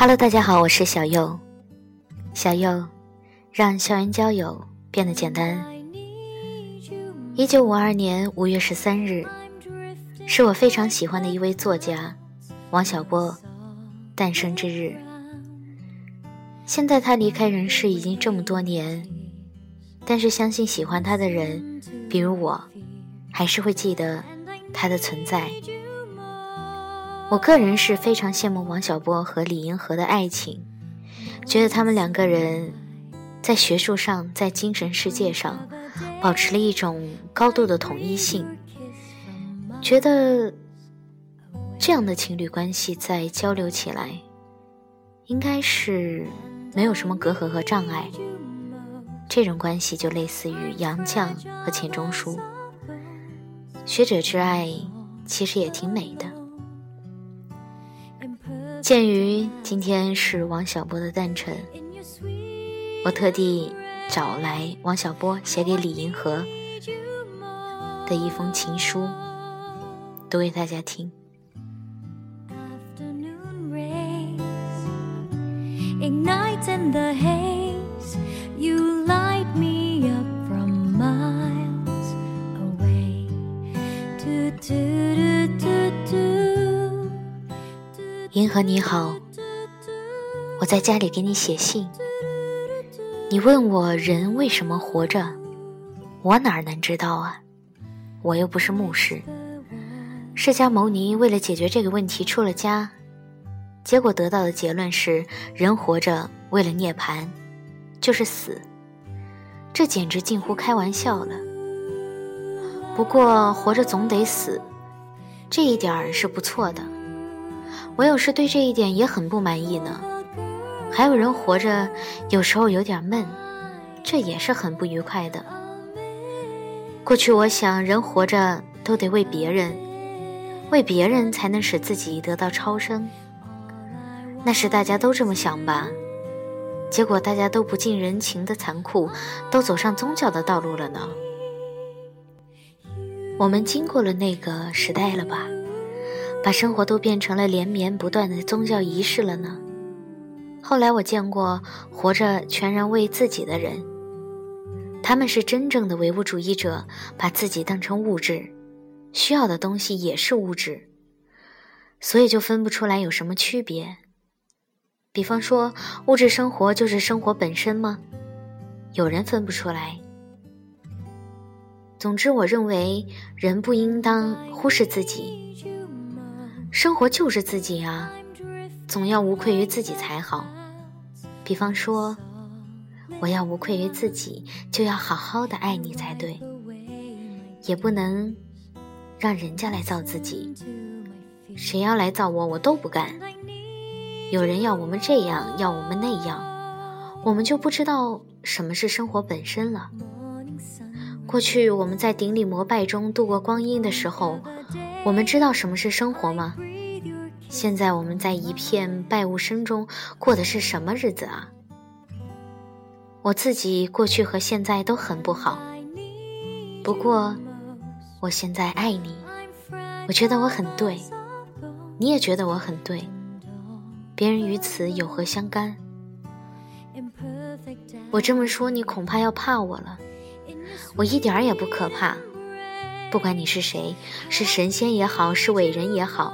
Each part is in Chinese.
Hello，大家好，我是小右。小右，让校园交友变得简单。一九五二年五月十三日，是我非常喜欢的一位作家王小波诞生之日。现在他离开人世已经这么多年，但是相信喜欢他的人，比如我，还是会记得他的存在。我个人是非常羡慕王小波和李银河的爱情，觉得他们两个人在学术上、在精神世界上保持了一种高度的统一性，觉得这样的情侣关系在交流起来，应该是没有什么隔阂和障碍。这种关系就类似于杨绛和钱钟书，学者之爱其实也挺美的。鉴于今天是王小波的诞辰，我特地找来王小波写给李银河的一封情书，读给大家听。银河你好，我在家里给你写信。你问我人为什么活着，我哪能知道啊？我又不是牧师。释迦牟尼为了解决这个问题出了家，结果得到的结论是：人活着为了涅槃，就是死。这简直近乎开玩笑了。不过活着总得死，这一点儿是不错的。我有时对这一点也很不满意呢。还有人活着，有时候有点闷，这也是很不愉快的。过去我想，人活着都得为别人，为别人才能使自己得到超生。那时大家都这么想吧，结果大家都不近人情的残酷，都走上宗教的道路了呢。我们经过了那个时代了吧？把生活都变成了连绵不断的宗教仪式了呢。后来我见过活着全然为自己的人，他们是真正的唯物主义者，把自己当成物质，需要的东西也是物质，所以就分不出来有什么区别。比方说，物质生活就是生活本身吗？有人分不出来。总之，我认为人不应当忽视自己。生活就是自己啊，总要无愧于自己才好。比方说，我要无愧于自己，就要好好的爱你才对，也不能让人家来造自己。谁要来造我，我都不干。有人要我们这样，要我们那样，我们就不知道什么是生活本身了。过去我们在顶礼膜拜中度过光阴的时候。我们知道什么是生活吗？现在我们在一片败物声中过的是什么日子啊？我自己过去和现在都很不好，不过我现在爱你，我觉得我很对，你也觉得我很对，别人与此有何相干？我这么说，你恐怕要怕我了，我一点儿也不可怕。不管你是谁，是神仙也好，是伟人也好，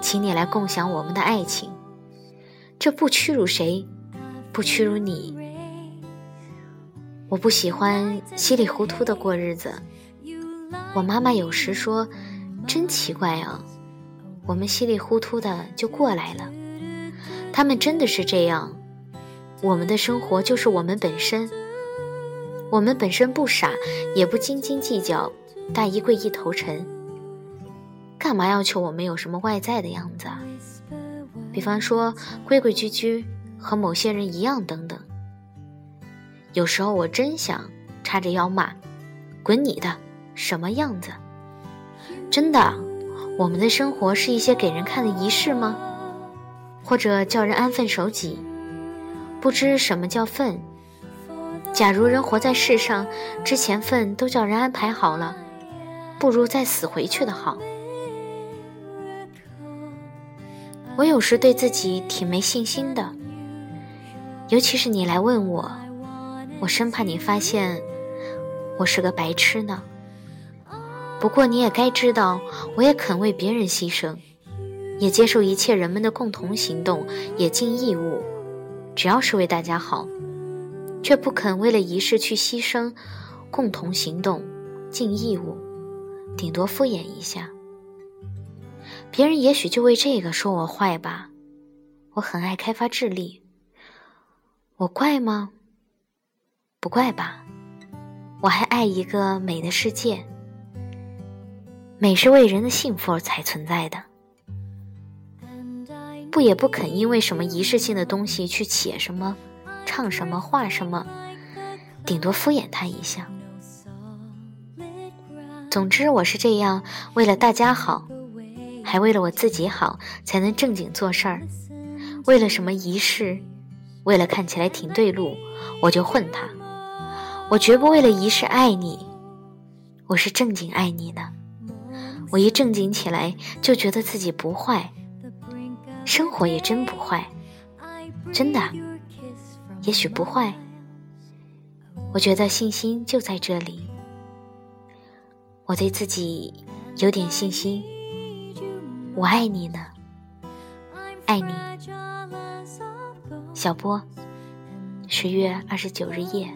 请你来共享我们的爱情。这不屈辱谁，不屈辱你。我不喜欢稀里糊涂的过日子。我妈妈有时说：“真奇怪啊，我们稀里糊涂的就过来了。”他们真的是这样。我们的生活就是我们本身。我们本身不傻，也不斤斤计较。大衣柜一头沉，干嘛要求我们有什么外在的样子啊？比方说规规矩矩，和某些人一样等等。有时候我真想叉着腰骂：“滚你的，什么样子？”真的，我们的生活是一些给人看的仪式吗？或者叫人安分守己？不知什么叫分？假如人活在世上之前，份都叫人安排好了。不如再死回去的好。我有时对自己挺没信心的，尤其是你来问我，我生怕你发现我是个白痴呢。不过你也该知道，我也肯为别人牺牲，也接受一切人们的共同行动，也尽义务，只要是为大家好，却不肯为了仪式去牺牲，共同行动，尽义务，顶多敷衍一下。别人也许就为这个说我坏吧，我很爱开发智力，我怪吗？不怪吧，我还爱一个美的世界，美是为人的幸福而才存在的，不也不肯因为什么仪式性的东西去写什么、唱什么、画什么，顶多敷衍他一下。总之，我是这样，为了大家好。还为了我自己好，才能正经做事儿。为了什么仪式，为了看起来挺对路，我就混他。我绝不为了仪式爱你，我是正经爱你的。我一正经起来，就觉得自己不坏，生活也真不坏，真的，也许不坏。我觉得信心就在这里，我对自己有点信心。我爱你呢，爱你，小波，十月二十九日夜。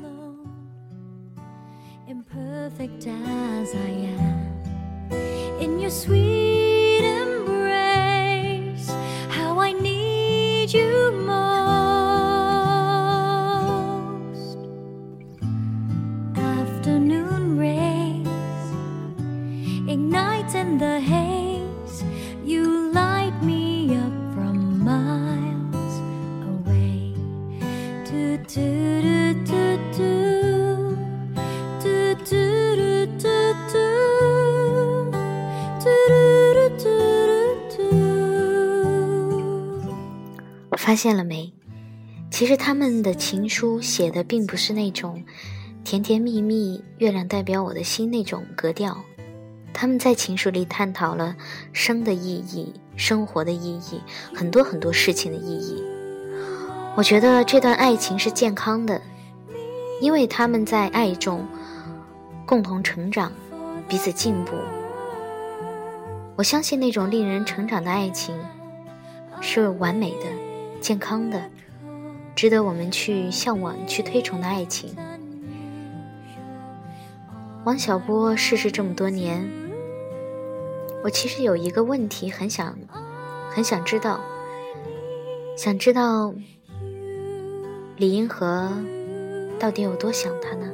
发现了没？其实他们的情书写的并不是那种甜甜蜜蜜、月亮代表我的心那种格调。他们在情书里探讨了生的意义、生活的意义、很多很多事情的意义。我觉得这段爱情是健康的，因为他们在爱中共同成长，彼此进步。我相信那种令人成长的爱情是完美的。健康的，值得我们去向往、去推崇的爱情。王小波逝世这么多年，我其实有一个问题，很想、很想知道，想知道李银河到底有多想他呢？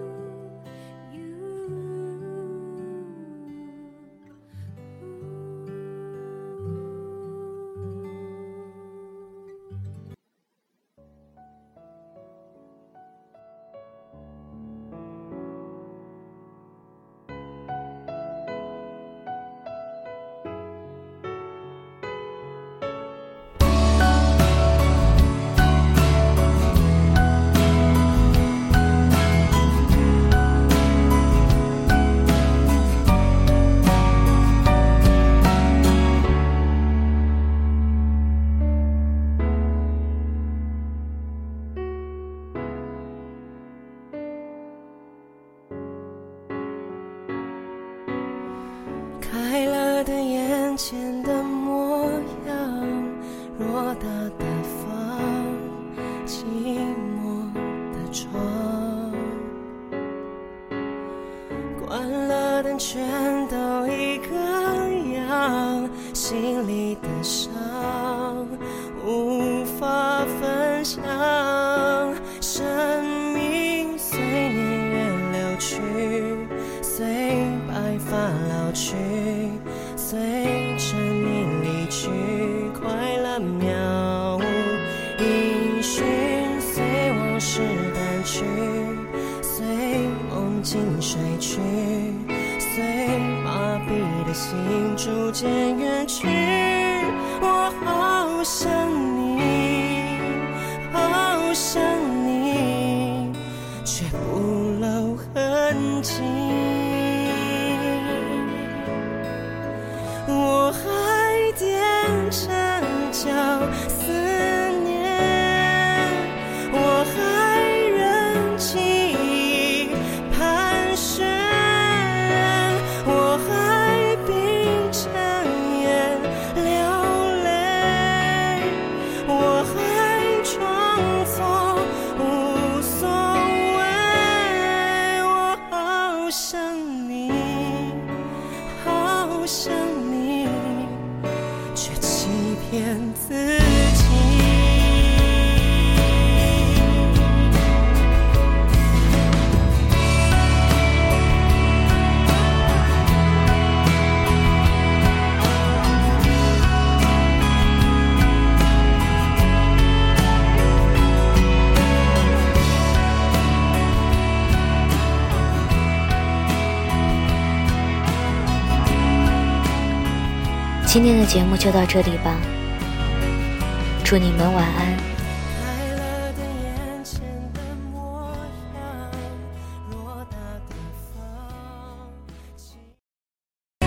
我关了灯全都一个样心里的伤无法分享生命随年月流去随白发老去随心睡去，随麻痹的心逐渐远去。我好想你，好想你，却不骗自己。今天的节目就到这里吧，祝你们晚安。